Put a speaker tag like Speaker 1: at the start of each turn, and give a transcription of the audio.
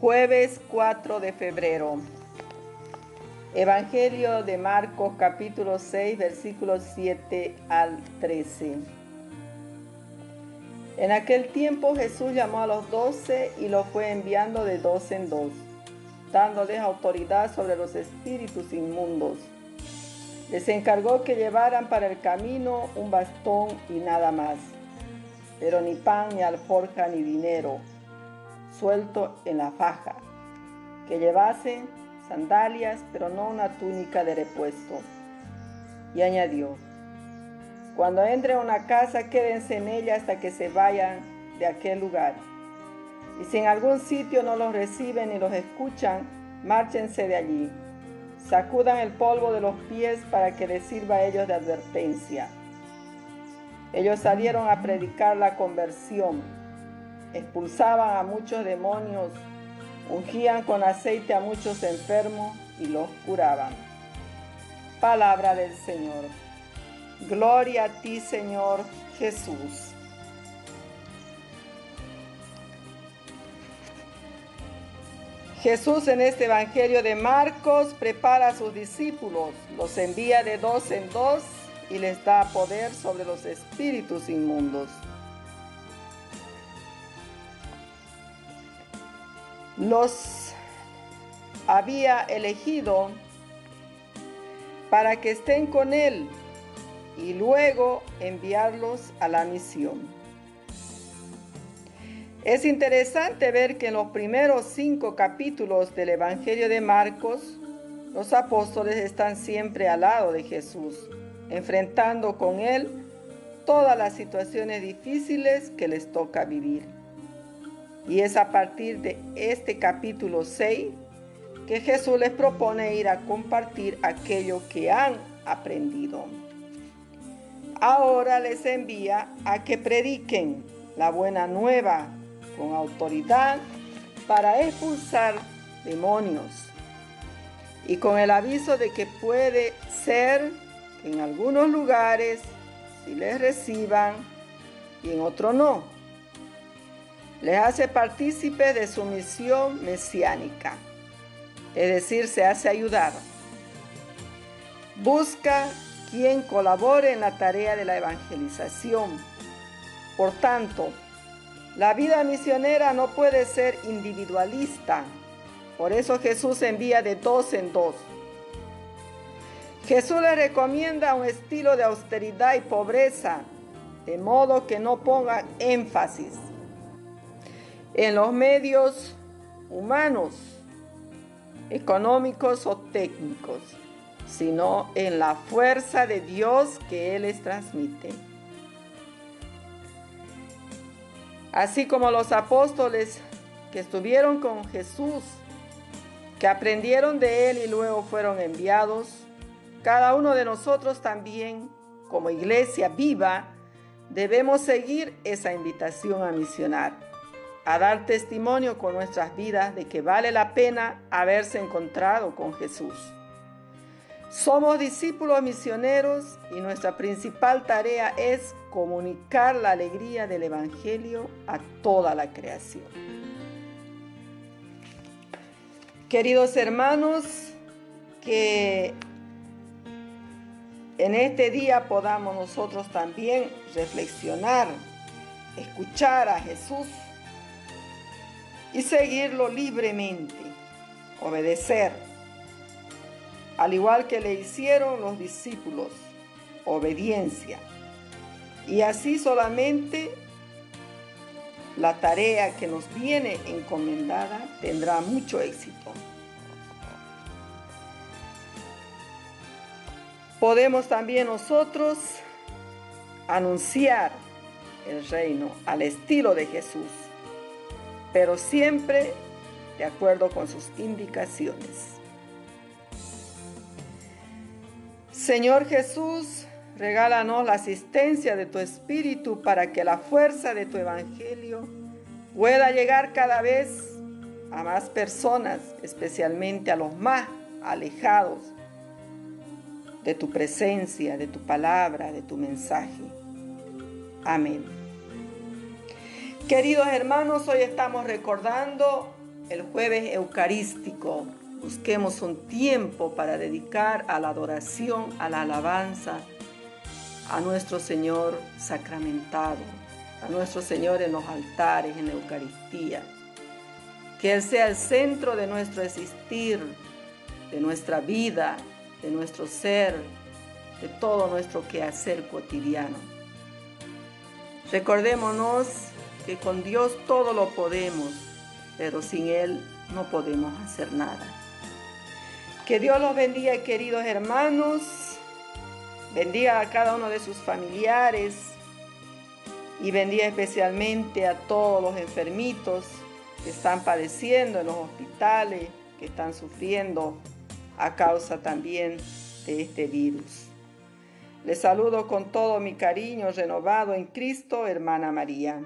Speaker 1: Jueves 4 de febrero. Evangelio de Marcos capítulo 6 versículos 7 al 13. En aquel tiempo Jesús llamó a los doce y los fue enviando de dos en dos, dándoles autoridad sobre los espíritus inmundos. Les encargó que llevaran para el camino un bastón y nada más, pero ni pan, ni alforja, ni dinero suelto en la faja, que llevasen sandalias, pero no una túnica de repuesto. Y añadió, cuando entre a una casa, quédense en ella hasta que se vayan de aquel lugar. Y si en algún sitio no los reciben ni los escuchan, márchense de allí. Sacudan el polvo de los pies para que les sirva a ellos de advertencia. Ellos salieron a predicar la conversión expulsaban a muchos demonios, ungían con aceite a muchos enfermos y los curaban. Palabra del Señor. Gloria a ti, Señor Jesús. Jesús en este Evangelio de Marcos prepara a sus discípulos, los envía de dos en dos y les da poder sobre los espíritus inmundos. Los había elegido para que estén con él y luego enviarlos a la misión. Es interesante ver que en los primeros cinco capítulos del Evangelio de Marcos, los apóstoles están siempre al lado de Jesús, enfrentando con él todas las situaciones difíciles que les toca vivir. Y es a partir de este capítulo 6 que Jesús les propone ir a compartir aquello que han aprendido. Ahora les envía a que prediquen la buena nueva con autoridad para expulsar demonios y con el aviso de que puede ser que en algunos lugares si les reciban y en otros no les hace partícipe de su misión mesiánica, es decir, se hace ayudar. Busca quien colabore en la tarea de la evangelización. Por tanto, la vida misionera no puede ser individualista. Por eso Jesús envía de dos en dos. Jesús le recomienda un estilo de austeridad y pobreza, de modo que no ponga énfasis en los medios humanos, económicos o técnicos, sino en la fuerza de Dios que Él les transmite. Así como los apóstoles que estuvieron con Jesús, que aprendieron de Él y luego fueron enviados, cada uno de nosotros también, como iglesia viva, debemos seguir esa invitación a misionar a dar testimonio con nuestras vidas de que vale la pena haberse encontrado con Jesús. Somos discípulos misioneros y nuestra principal tarea es comunicar la alegría del Evangelio a toda la creación. Queridos hermanos, que en este día podamos nosotros también reflexionar, escuchar a Jesús y seguirlo libremente, obedecer, al igual que le hicieron los discípulos, obediencia. Y así solamente la tarea que nos viene encomendada tendrá mucho éxito. Podemos también nosotros anunciar el reino al estilo de Jesús pero siempre de acuerdo con sus indicaciones. Señor Jesús, regálanos la asistencia de tu Espíritu para que la fuerza de tu Evangelio pueda llegar cada vez a más personas, especialmente a los más alejados de tu presencia, de tu palabra, de tu mensaje. Amén. Queridos hermanos, hoy estamos recordando el jueves eucarístico, busquemos un tiempo para dedicar a la adoración, a la alabanza, a nuestro Señor sacramentado, a nuestro Señor en los altares, en la Eucaristía. Que Él sea el centro de nuestro existir, de nuestra vida, de nuestro ser, de todo nuestro quehacer cotidiano. Recordémonos que con Dios todo lo podemos, pero sin Él no podemos hacer nada. Que Dios los bendiga, queridos hermanos. Bendiga a cada uno de sus familiares y bendiga especialmente a todos los enfermitos que están padeciendo en los hospitales, que están sufriendo a causa también de este virus. Les saludo con todo mi cariño renovado en Cristo, hermana María.